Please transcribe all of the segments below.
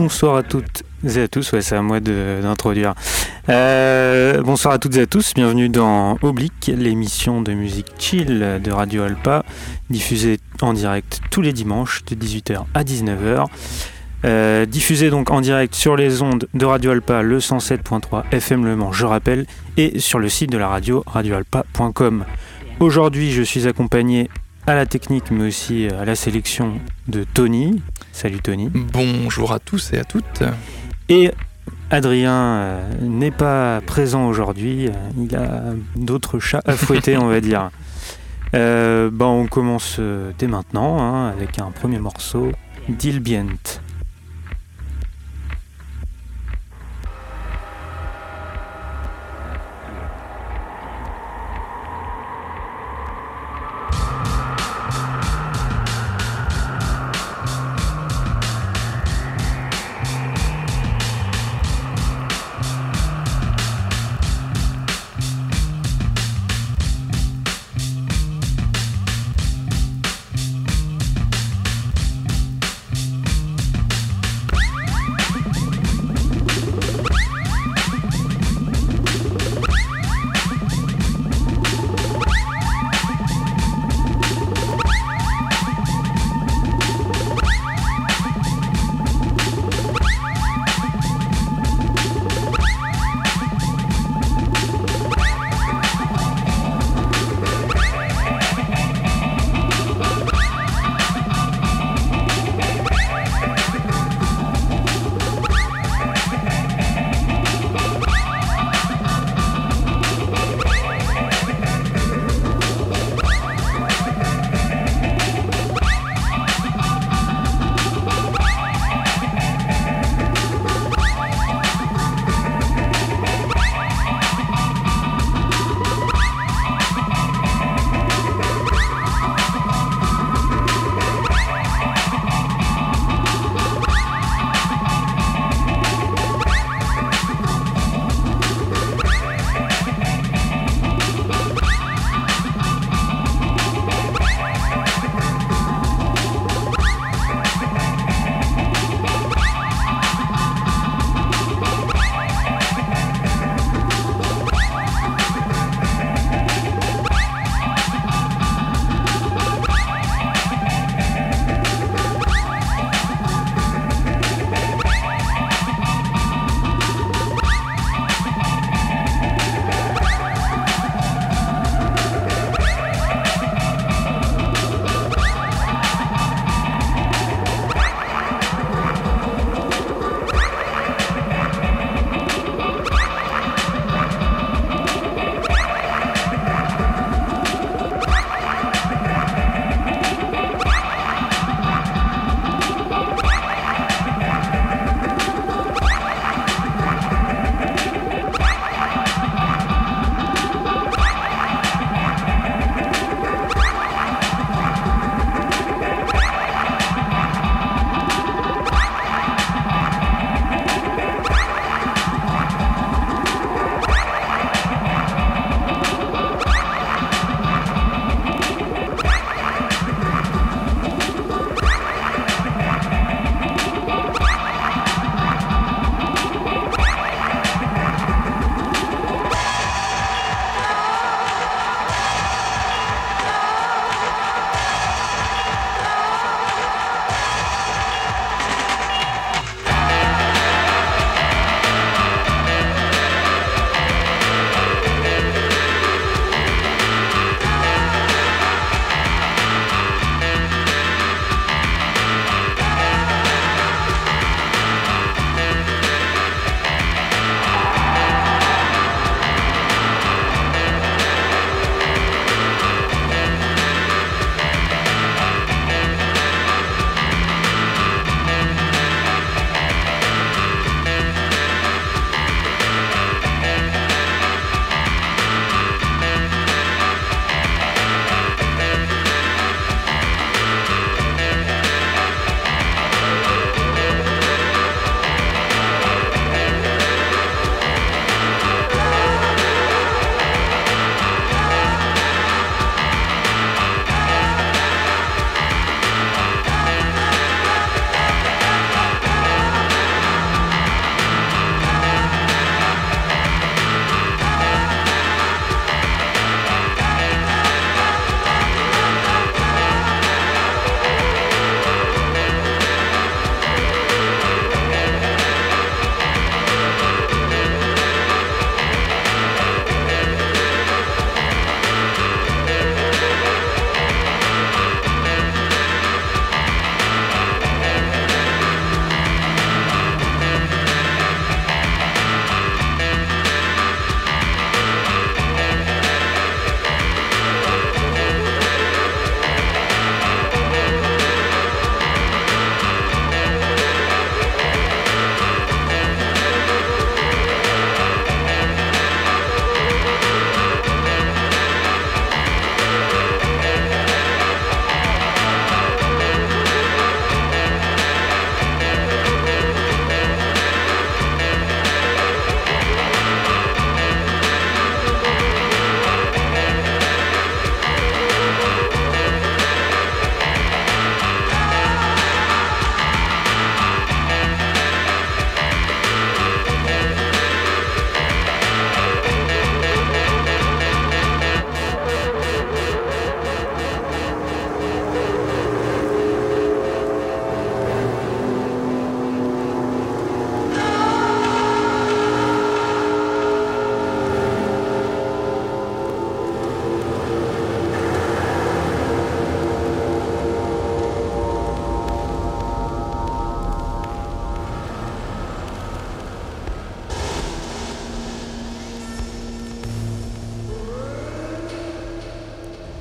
Bonsoir à toutes et à tous, ouais, c'est à moi d'introduire. Euh, bonsoir à toutes et à tous, bienvenue dans Oblique, l'émission de musique chill de Radio Alpa, diffusée en direct tous les dimanches de 18h à 19h. Euh, diffusée donc en direct sur les ondes de Radio Alpa, le 107.3 FM Le Mans, je rappelle, et sur le site de la radio radioalpa.com. Aujourd'hui, je suis accompagné à la technique, mais aussi à la sélection de Tony. Salut Tony. Bonjour à tous et à toutes. Et Adrien euh, n'est pas présent aujourd'hui, il a d'autres chats à fouetter, on va dire. Euh, bah, on commence euh, dès maintenant hein, avec un premier morceau, Dilbient.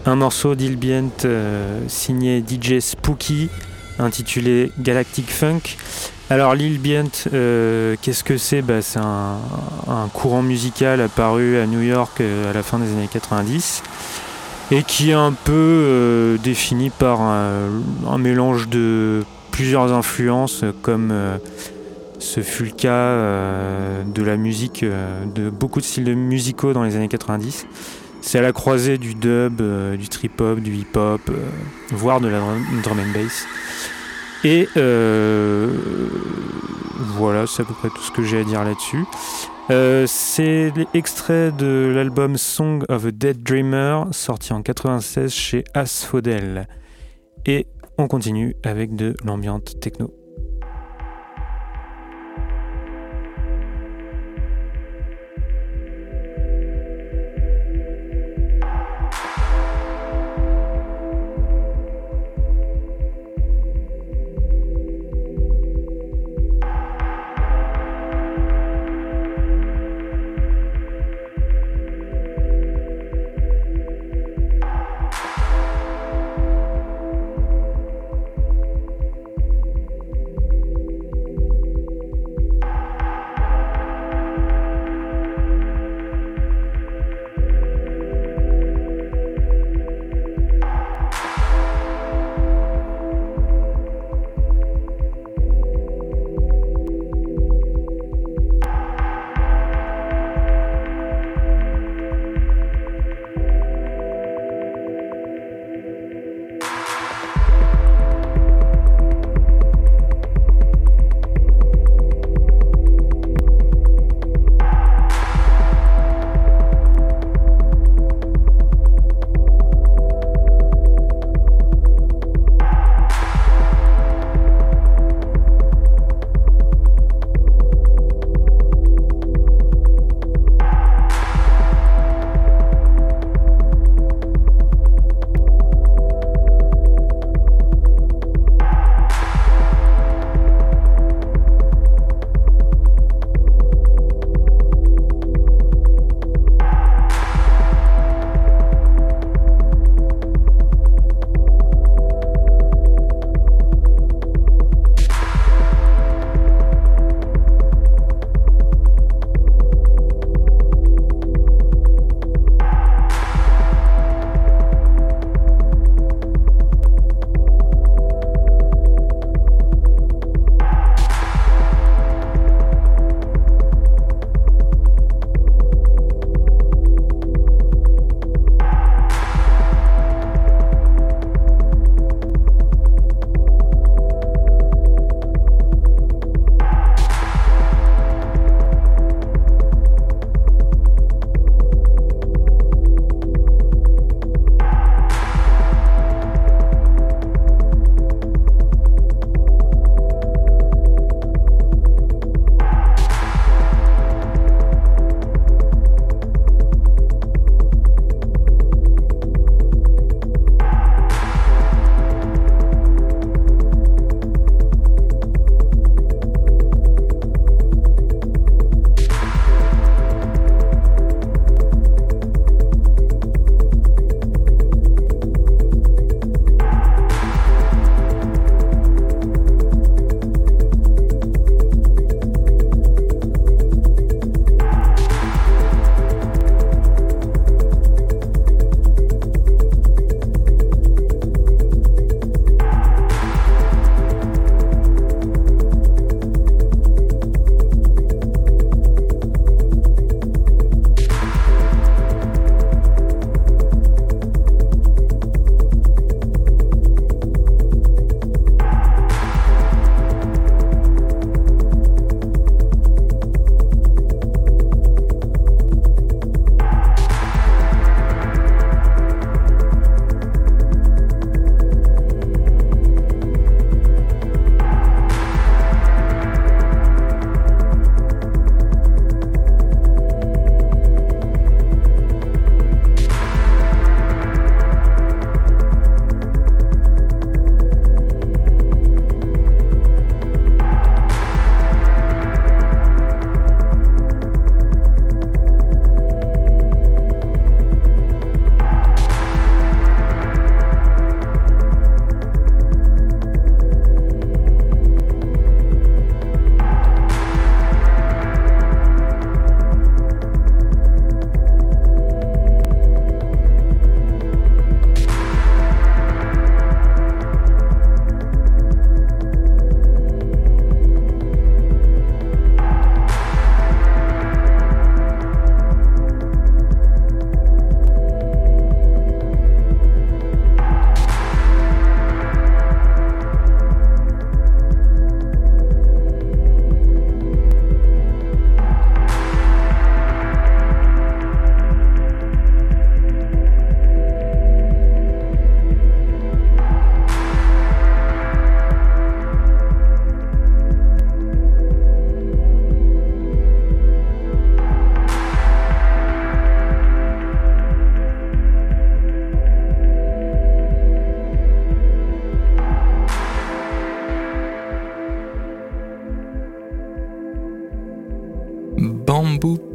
Un morceau d'Ilbient signé DJ Spooky intitulé Galactic Funk. Alors l'Ilbient, qu'est-ce que c'est? Bah, C'est un, courant musical apparu à New York à la fin des années 90 et qui est un peu défini par un mélange de plusieurs influences comme ce fut le cas euh, de la musique, euh, de beaucoup de styles musicaux dans les années 90. C'est à la croisée du dub, euh, du trip-hop, du hip-hop, voire de la drum and bass. Et voilà, c'est à peu près tout ce que j'ai à dire là-dessus. c'est l'extrait de l'album Song of a Dead Dreamer, sorti en 96 chez Asphodel. Et on continue avec de l'ambiance techno.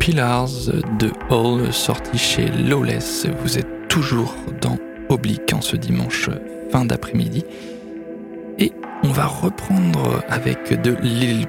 Pillars de Hall, sorti chez Lawless. Vous êtes toujours dans Oblique en ce dimanche fin d'après-midi. Et on va reprendre avec de Lil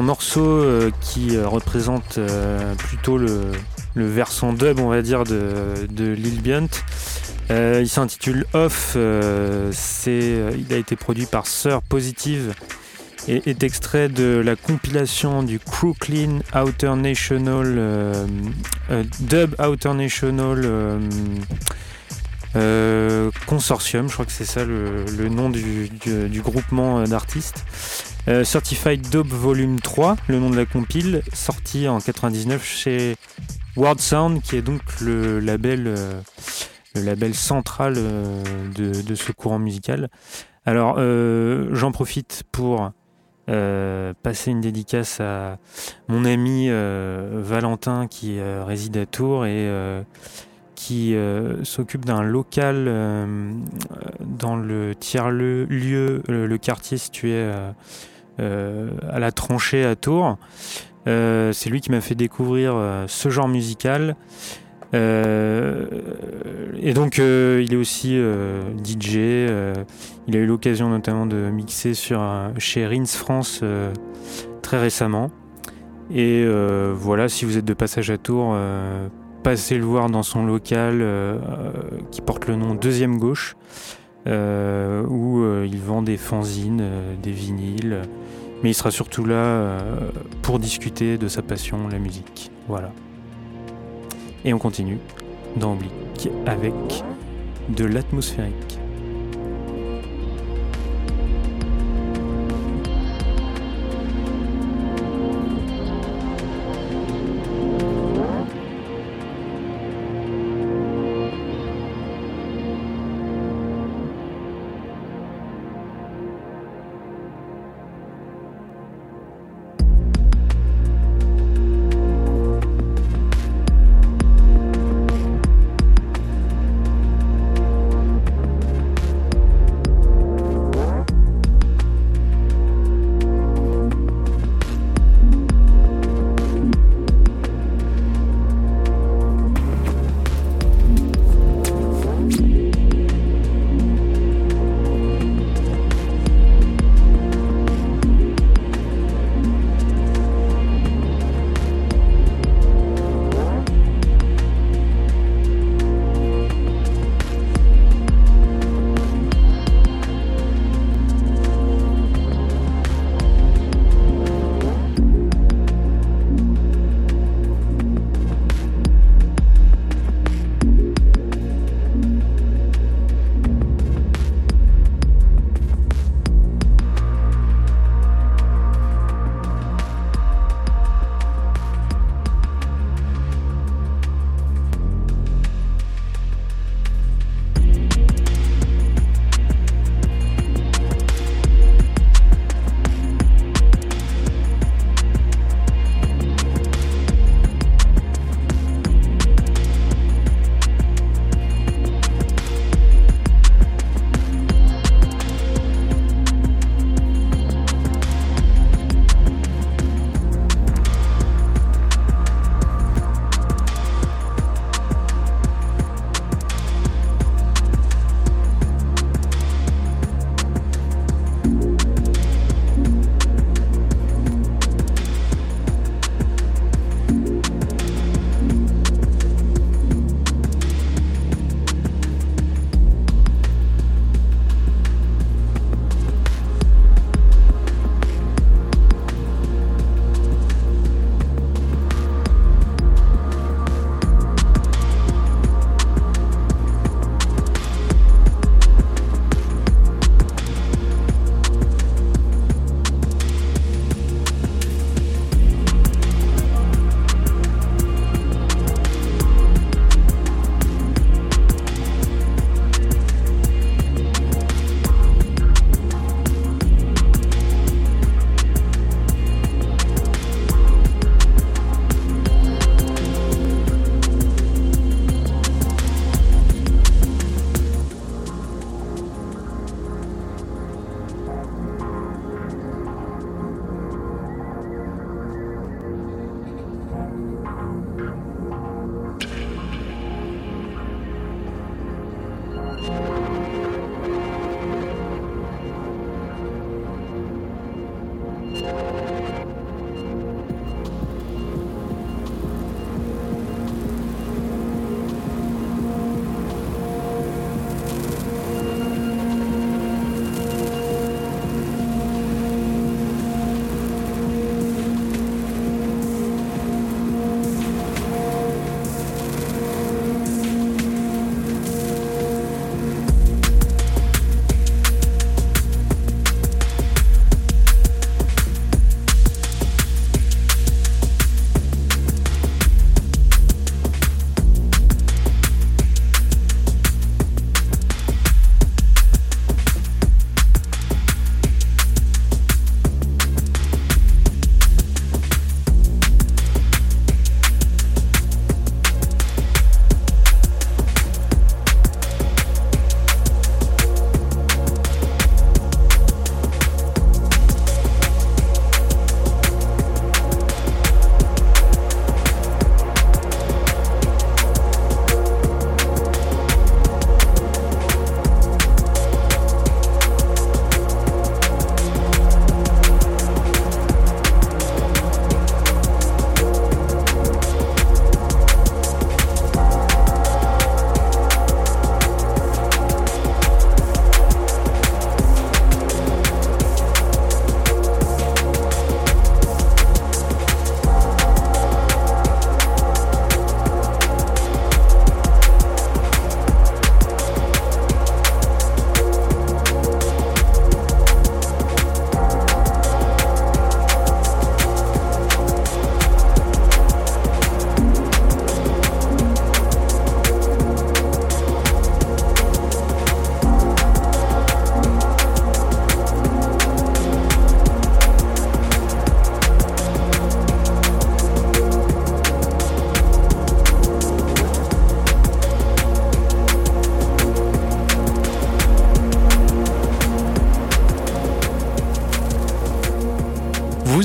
un morceau qui représente plutôt le, le, versant dub, on va dire, de, de Lil Blunt. il s'intitule Off, il a été produit par Sir Positive et est extrait de la compilation du Crooklyn Outer National Dub Outer National euh, consortium, je crois que c'est ça le, nom du, groupement euh, d'artistes. Euh, Certified Dope Volume 3, le nom de la compile, sorti en 99 chez World Sound, qui est donc le label, le label central de, ce courant musical. Alors, j'en profite pour passer une dédicace à mon ami Valentin qui réside à Tours et qui euh, s'occupe d'un local euh, dans le tiers-lieu, le, le, quartier situé euh, à la tranchée à Tours. c'est lui qui m'a fait découvrir ce genre musical. et donc il est aussi DJ. il a eu l'occasion notamment de mixer sur, chez Rins France très récemment. Et voilà, si vous êtes de passage à Tours, passez le voir dans son local euh, qui porte le nom Deuxième Gauche, euh, où euh, il vend des fanzines, des vinyles, mais il sera surtout là pour discuter de sa passion, la musique. Voilà. Et on continue dans Oblique avec de l'atmosphérique.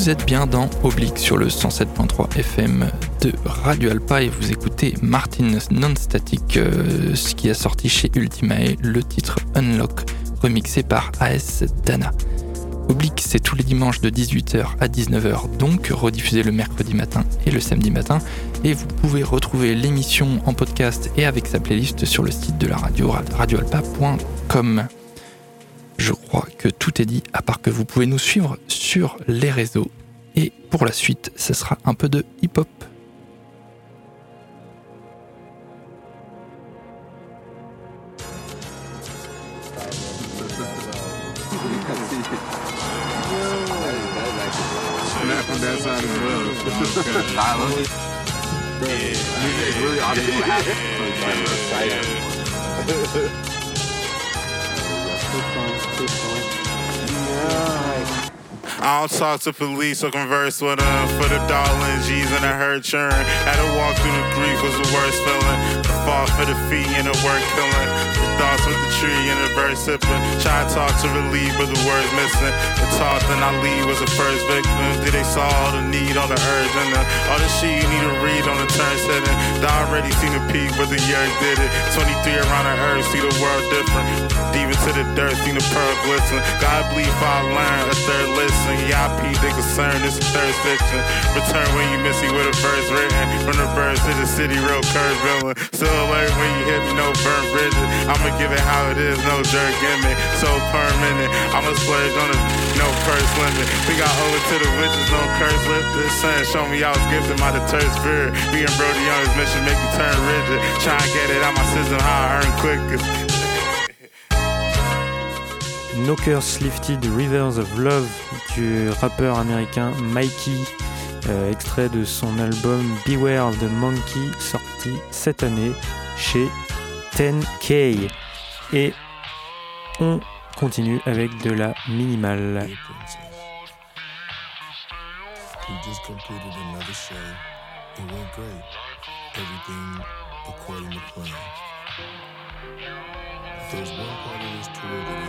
Vous êtes bien dans Oblique sur le 107.3 FM de Radio Alpa et vous écoutez Martin Non-Static, euh, ce qui a sorti chez Ultimae le titre Unlock, remixé par AS Dana. Oblique, c'est tous les dimanches de 18h à 19h, donc rediffusé le mercredi matin et le samedi matin. Et vous pouvez retrouver l'émission en podcast et avec sa playlist sur le site de la radio, radioalpa.com. Je crois que tout est dit, à part que vous pouvez nous suivre sur les réseaux. Et pour la suite, ce sera un peu de hip-hop. I don't talk to police or converse with them for the darling G's and the hurt churn. Had to walk through the grief was the worst feeling. The fall for the fee and the work killing. Thoughts with the tree and the verse sipping. Try to talk to relieve, but the words missing. The talk then I leave was the first victim. Did they saw all the need, all the urge, and the, all the shit you need to read on the turn setting. I already seen the peak, but the year did it. 23 around the earth, see the world different. Deep into the dirt, seen the pearl glisten. God believe I learn a third listen. Yeah, I peep the concern, this is third section. Return when you miss me with a verse written. From the birds to the city, real curve villain. Still alert when you hit me, no burn bridges. I'ma give it how it is, no jerk gimmick. So permanent, I'ma splurge on it, no purse limit. We got over to the witches, no curse lift. This son show me I was gifted my deterred spirit. Being Brody on his mission make me turn rigid. Try and get it out my system, how I earn quickest. No Curse Lifted Rivers of Love du rappeur américain Mikey, euh, extrait de son album Beware of the Monkey sorti cette année chez 10K. Et on continue avec de la minimale. We just completed another show. It went great. Everything according to plan. There's one part of this tour that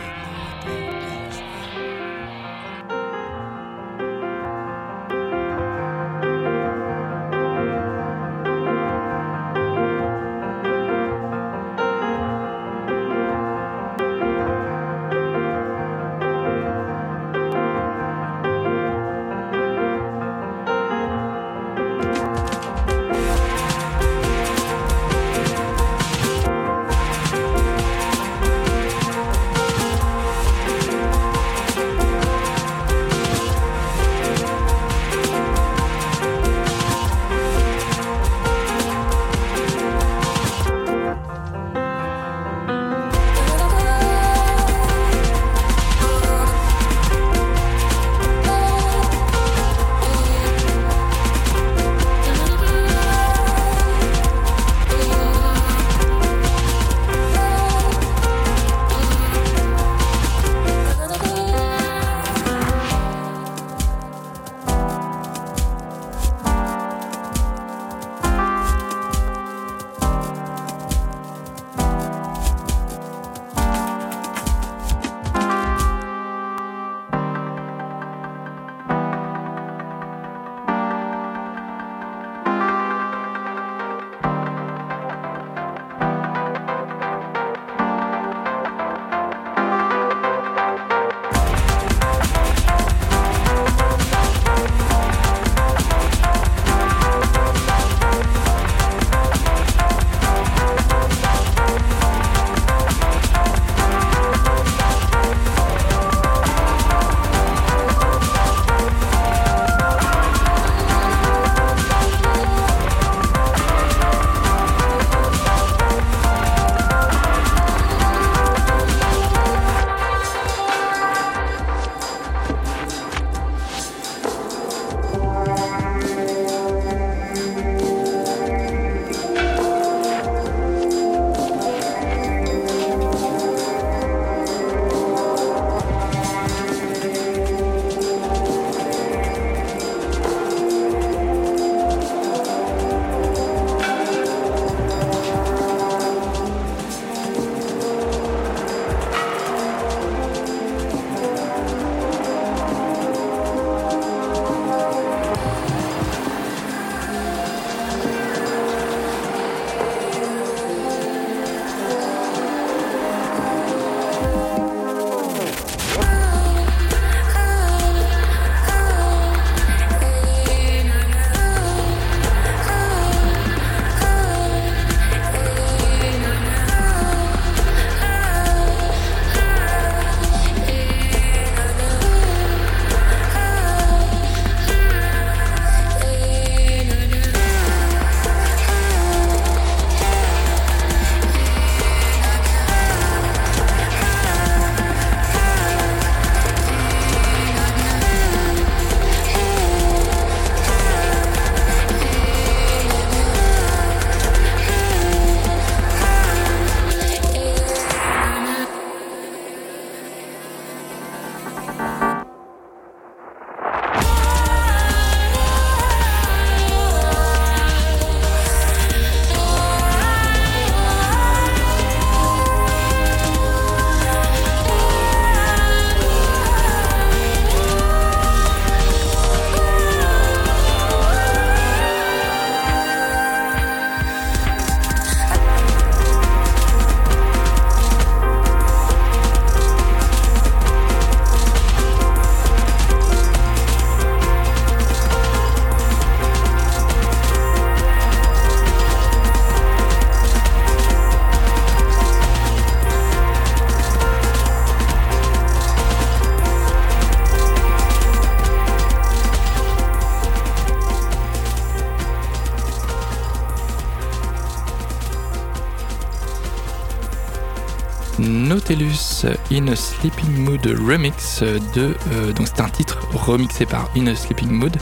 In a Sleeping Mood Remix de. donc c'est un titre remixé par In a Sleeping Mood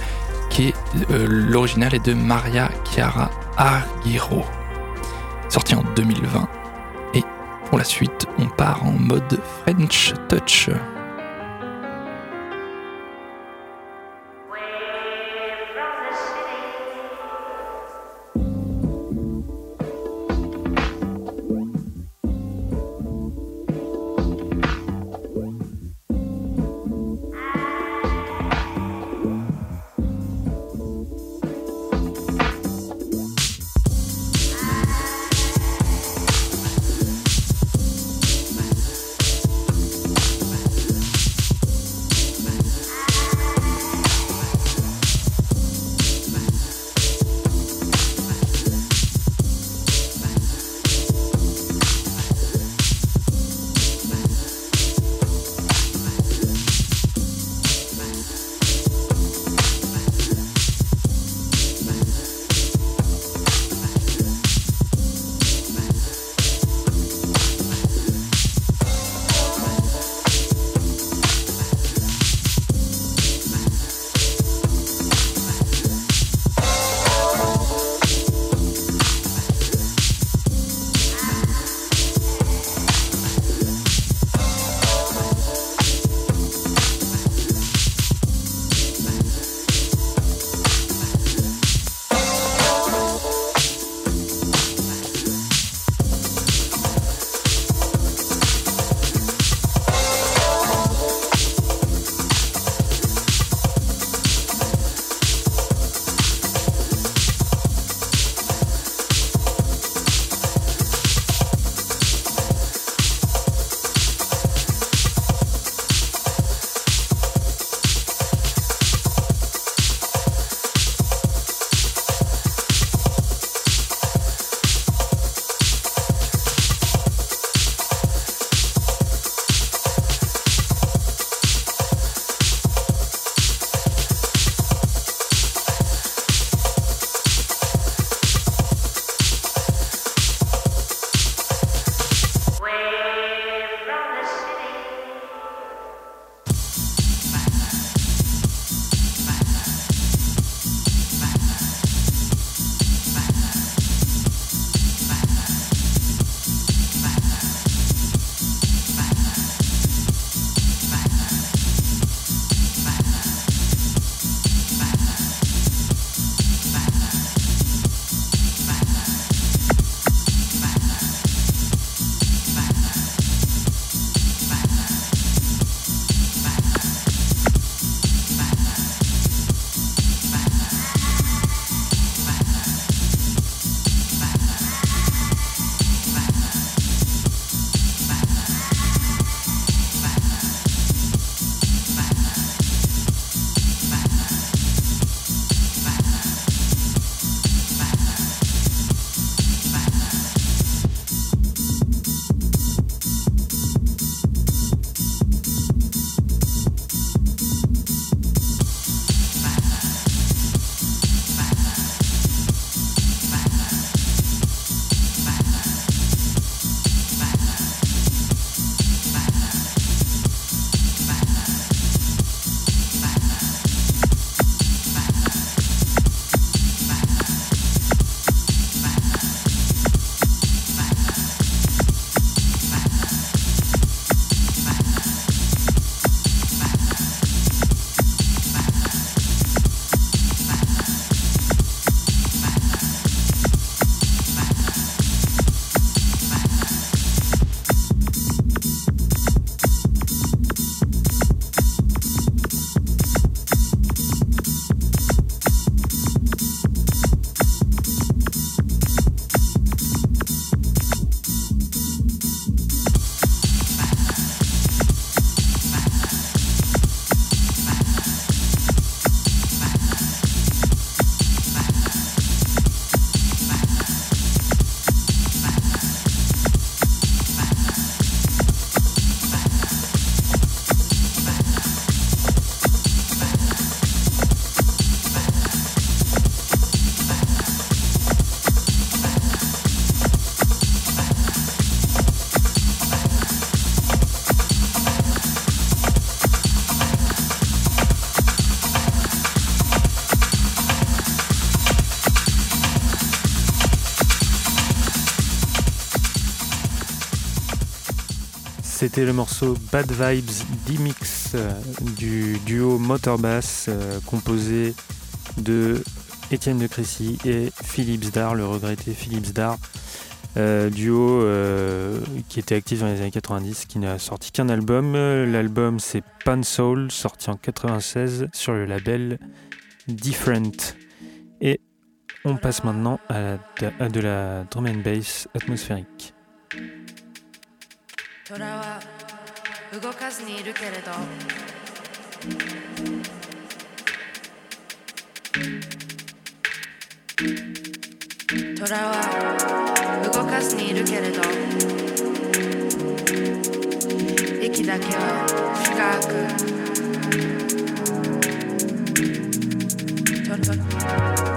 qui est l'original est de Maria Chiara Argiro, sorti en 2020. Et pour la suite, on part en mode French Touch. C'était le morceau Bad Vibes D-Mix euh, du duo Motorbass euh, composé de Étienne de Crécy et Philippe Zdar, le regretté Philippe Zdar. Euh, duo qui était actif dans les années 90, qui n'a sorti qu'un album. L'album c'est Pan Soul, sorti en 96 sur le label Different. Et on passe maintenant à, à de la drum and bass atmosphérique. 虎は動かずにいるけれど。虎は動かずにいるけれど。息だけは深く。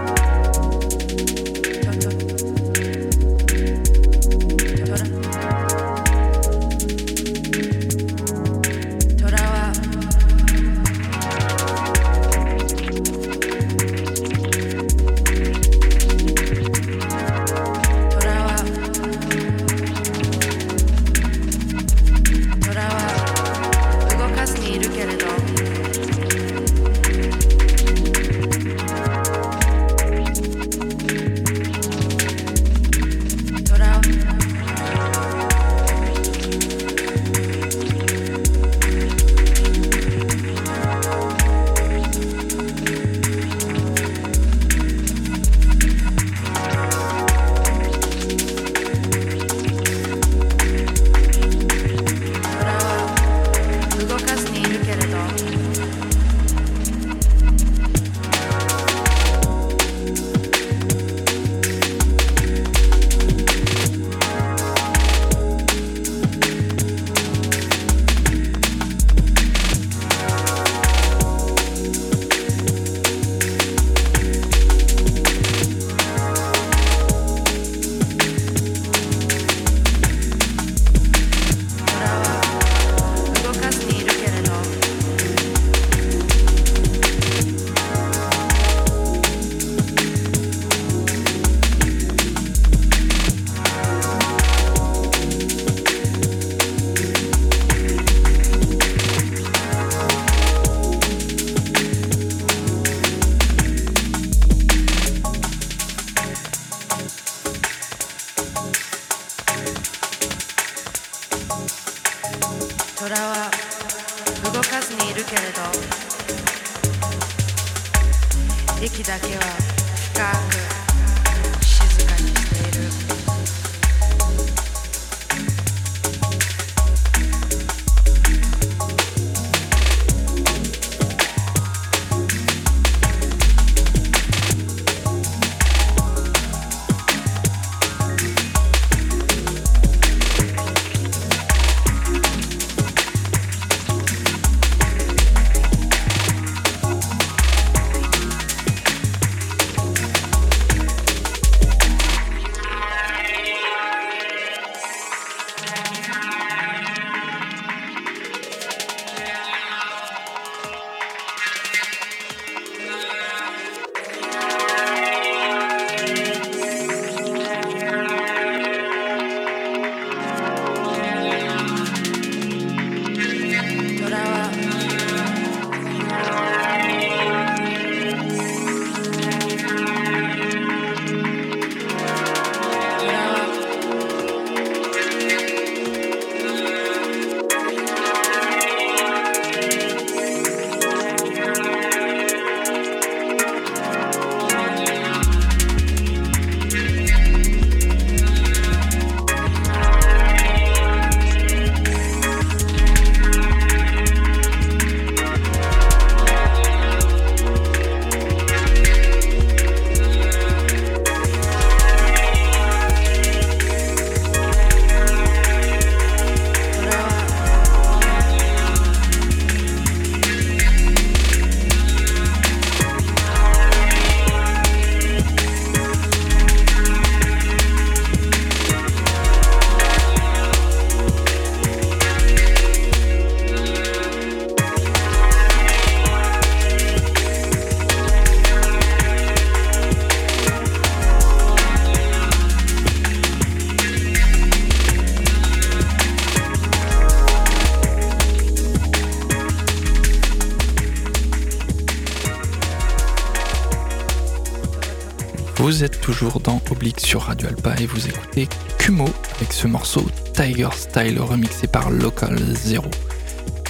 Vous êtes toujours dans Oblique sur Radio Alpa et vous écoutez Kumo avec ce morceau Tiger Style remixé par Local Zero.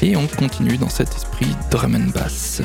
Et on continue dans cet esprit drum and bass.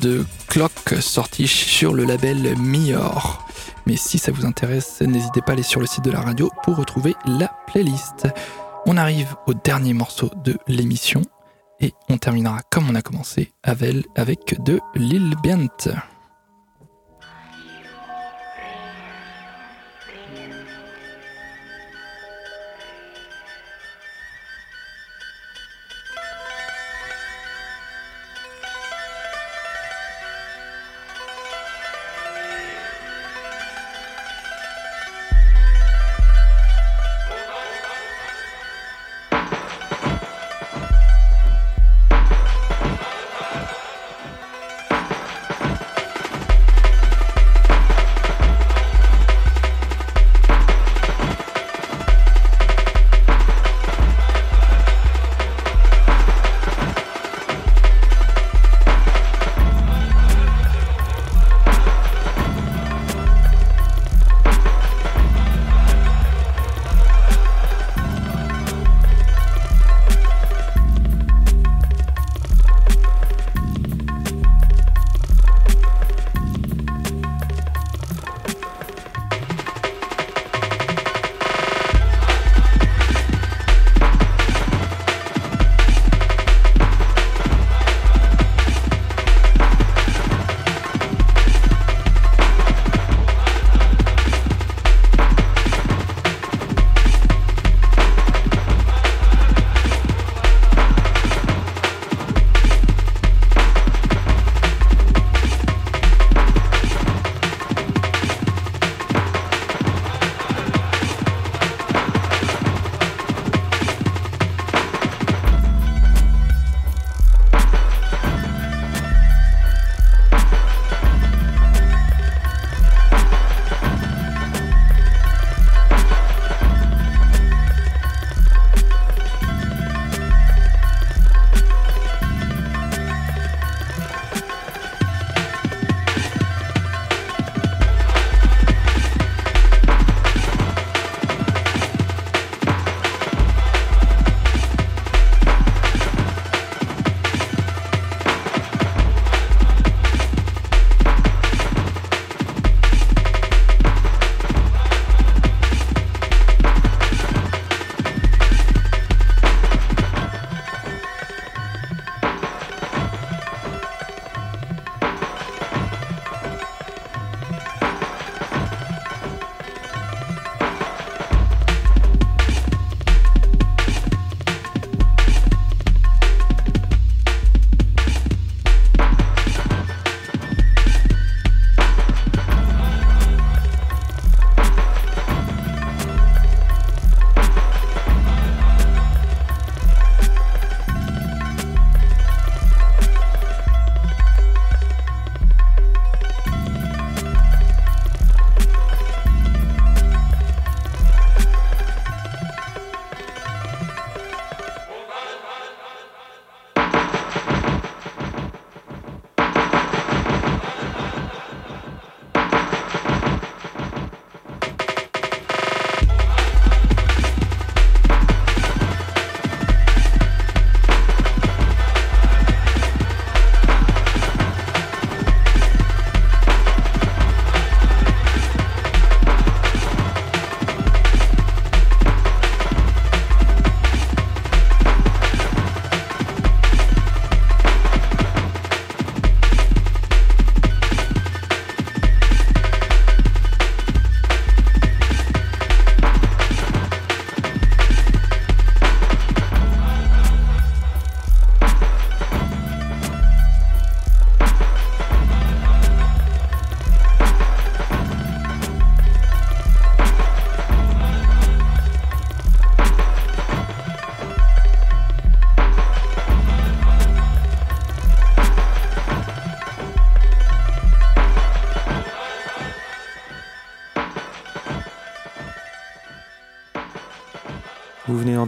De Clock sorti sur le label Mior. Mais si ça vous intéresse, n'hésitez pas à aller sur le site de la radio pour retrouver la playlist. On arrive au dernier morceau de l'émission et on terminera comme on a commencé avec de Lil Bient.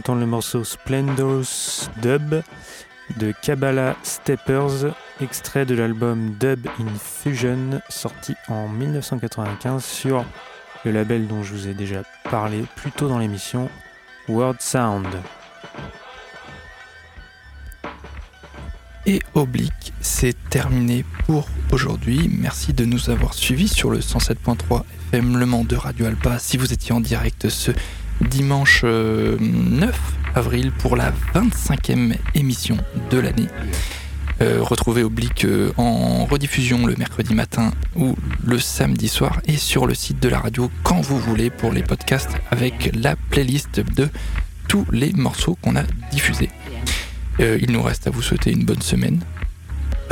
Le morceau Splendorous Dub de Kabbalah Steppers, extrait de l'album Dub Infusion, sorti en 1995 sur le label dont je vous ai déjà parlé plus tôt dans l'émission, Word Sound. et Oblique, c'est terminé pour aujourd'hui. Merci de nous avoir suivis sur le 107.3 FM Le Mans de Radio Alpa si vous étiez en direct ce dimanche 9 euh, avril pour la 25e émission de l'année. Euh, retrouvez Oblique euh, en rediffusion le mercredi matin ou le samedi soir et sur le site de la radio quand vous voulez pour les podcasts avec la playlist de tous les morceaux qu'on a diffusés. Il nous reste à vous souhaiter une bonne semaine.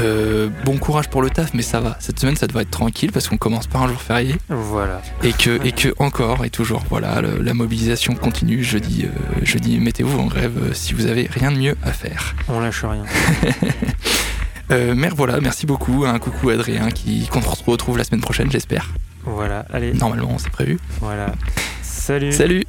Euh, bon courage pour le taf, mais ça va. Cette semaine, ça devrait être tranquille parce qu'on commence par un jour férié. Voilà. Et que, et que encore et toujours, voilà, la mobilisation continue. Jeudi, euh, jeudi mettez-vous en grève si vous avez rien de mieux à faire. On lâche rien. euh, mais voilà, merci beaucoup. Un coucou à Adrien qui qu'on se retrouve la semaine prochaine, j'espère. Voilà, allez. Normalement, c'est prévu. Voilà. Salut. Salut.